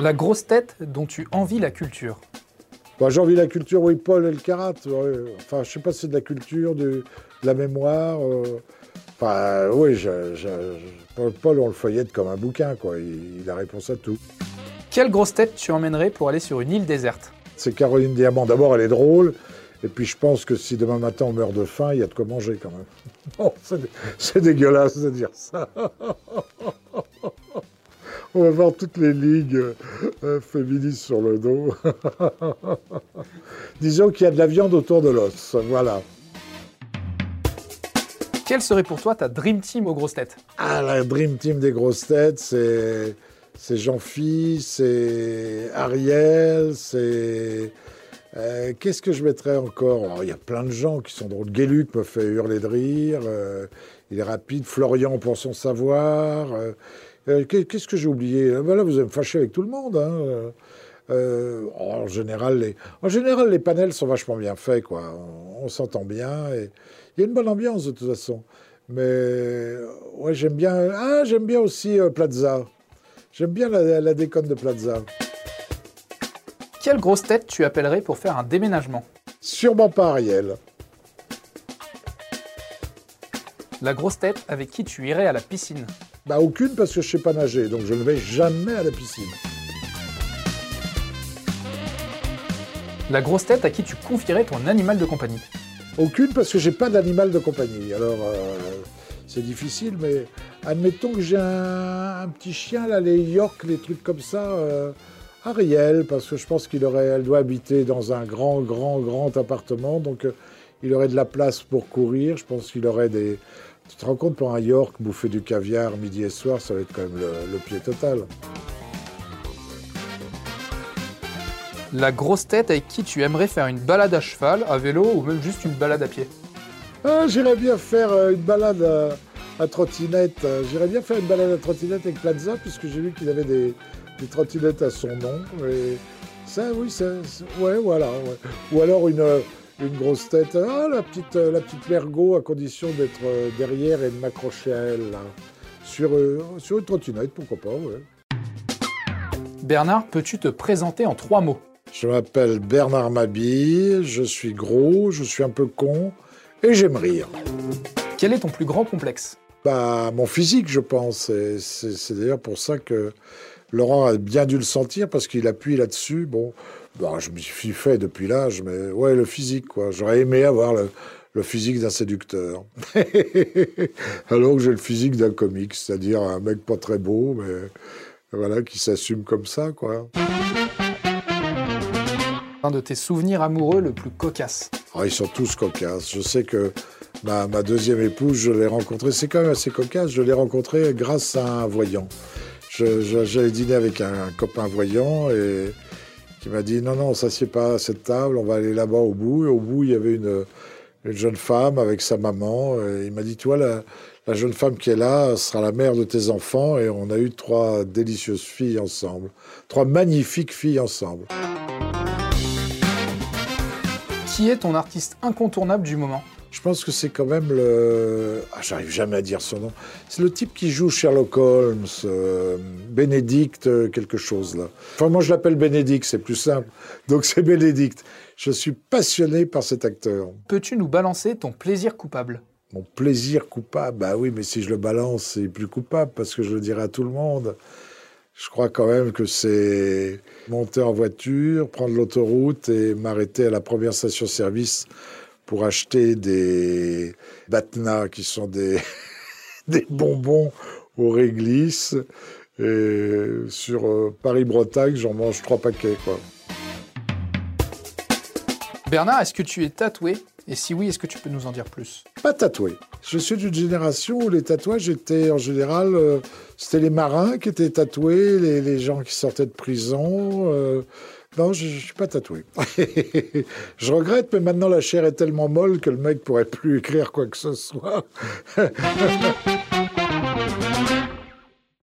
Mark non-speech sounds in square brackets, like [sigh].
La grosse tête dont tu envies la culture. Bah, J'ai envie de la culture, oui, Paul et le Karat. ouais. Enfin, je sais pas si c'est de la culture, de, de la mémoire. euh. Enfin, oui, je- je- je- Paul, on le feuillette comme un bouquin, quoi. Il, il a réponse à tout. Quelle grosse tête tu emmènerais pour aller sur une île déserte? C'est Caroline Diamant. D'abord, elle est drôle. Et puis, je pense que si demain matin on meurt de faim, il y a de quoi manger quand même. [laughs] Oh, c'est dé- c'est dégueulasse de dire ça. [laughs] On va voir toutes les ligues euh, féministes sur le dos. [laughs] Disons qu'il y a de la viande autour de l'os. Voilà. Quelle serait pour toi ta dream team aux grosses têtes? Ah, la Dream Team des grosses têtes, c'est c'est Jean-Phi, c'est Ariel, c'est... euh, Qu'est-ce que je mettrais encore? Alors, Il y a plein de gens qui sont drôles. Guéluc me fait hurler de rire. euh, il est rapide. Florian pour son savoir. euh, euh, qu'est- Qu'est-ce que j'ai oublié? Ben Là, vous allez me fâcher avec tout le monde. hein, euh, euh, en, général, les, en général, les panels sont vachement bien faits. Quoi. On, on s'entend bien. Et il y a une bonne ambiance de toute façon. Mais euh, ouais, j'aime bien. Ah, j'aime bien aussi euh, Plaza. J'aime bien la, la déconne de Plaza. Quelle grosse tête tu appellerais pour faire un déménagement? Sûrement pas Ariel. La grosse tête avec qui tu irais à la piscine? Bah aucune parce que je sais pas nager, donc je ne vais jamais à la piscine. La grosse tête à qui tu confierais ton animal de compagnie Aucune parce que j'ai pas d'animal de compagnie. Alors euh, c'est difficile, mais admettons que j'ai un, un petit chien là, les York, les trucs comme ça. euh, Ariel, parce que je pense qu'il aurait, elle doit habiter dans un grand, grand, grand appartement, donc euh, il aurait de la place pour courir. Je pense qu'il aurait des. Tu te rends compte pour un York bouffer du caviar midi et soir, ça va être quand même le, le pied total. La grosse tête avec qui tu aimerais faire une balade à cheval, à vélo ou même juste une balade à pied? Ah, j'irais bien faire euh, une balade à, à trottinette. Euh, J'irais bien faire une balade à trottinette avec Plaza, puisque j'ai vu qu'il avait des, des trottinettes à son nom. Et ça, oui, ça, ouais, voilà. ouais. Ou alors une, euh, une grosse tête. Ah, la petite, euh, la petite Mergot, à condition d'être euh, derrière et de m'accrocher à elle, là. Sur, euh, sur une trottinette, pourquoi pas, ouais. Bernard, peux-tu te présenter en trois mots? Je m'appelle Bernard Mabille, je suis gros, je suis un peu con, et j'aime rire. Quel est ton plus grand complexe? Bah, mon physique, je pense. C'est d'ailleurs pour ça que Laurent a bien dû le sentir parce qu'il appuie là-dessus. Bon, bah, je me suis fait depuis l'âge, mais ouais, le physique, quoi. J'aurais aimé avoir le, le physique d'un séducteur. [laughs] Alors que j'ai le physique d'un comique, c'est-à-dire un mec pas très beau, mais voilà, qui s'assume comme ça, quoi. Un de tes souvenirs amoureux le plus cocasse Ah, ils sont tous cocasses. Je sais que ma, ma deuxième épouse, je l'ai rencontrée, c'est quand même assez cocasse, je l'ai rencontrée grâce à un voyant. J'allais dîner avec un, copain voyant et qui m'a dit non, non, on s'assied pas à cette table, on va aller là-bas au bout. Et au bout, il y avait une, une jeune femme avec sa maman. Et il m'a dit, tu vois, la, la jeune femme qui est là sera la mère de tes enfants. Et on a eu trois délicieuses filles ensemble. Trois magnifiques filles ensemble. Qui est ton artiste incontournable du moment? Je pense que c'est quand même le. Ah, J'arrive jamais à dire son nom. C'est le type qui joue Sherlock Holmes, euh, Bénédicte, euh, quelque chose là. Enfin, moi je l'appelle Bénédicte, c'est plus simple. Donc c'est Bénédicte. Je suis passionné par cet acteur. Peux-tu nous balancer ton plaisir coupable? Mon plaisir coupable, bah oui, mais si je le balance, c'est plus coupable parce que je le dirai à tout le monde. Je crois quand même que c'est monter en voiture, prendre l'autoroute et m'arrêter à la première station-service pour acheter des batnas qui sont des, [laughs] des bonbons au réglisse. Et sur euh, Paris-Bretagne, j'en mange trois paquets, quoi. Bernard, est-ce que tu es tatoué? Et si oui, est-ce que tu peux nous en dire plus? Pas tatoué. Je suis d'une génération où les tatouages étaient en général, euh, c'était les marins qui étaient tatoués, les, les gens qui sortaient de prison. euh, non, je, je suis pas tatoué. [laughs] je regrette, mais maintenant la chair est tellement molle que le mec pourrait plus écrire quoi que ce soit. [laughs]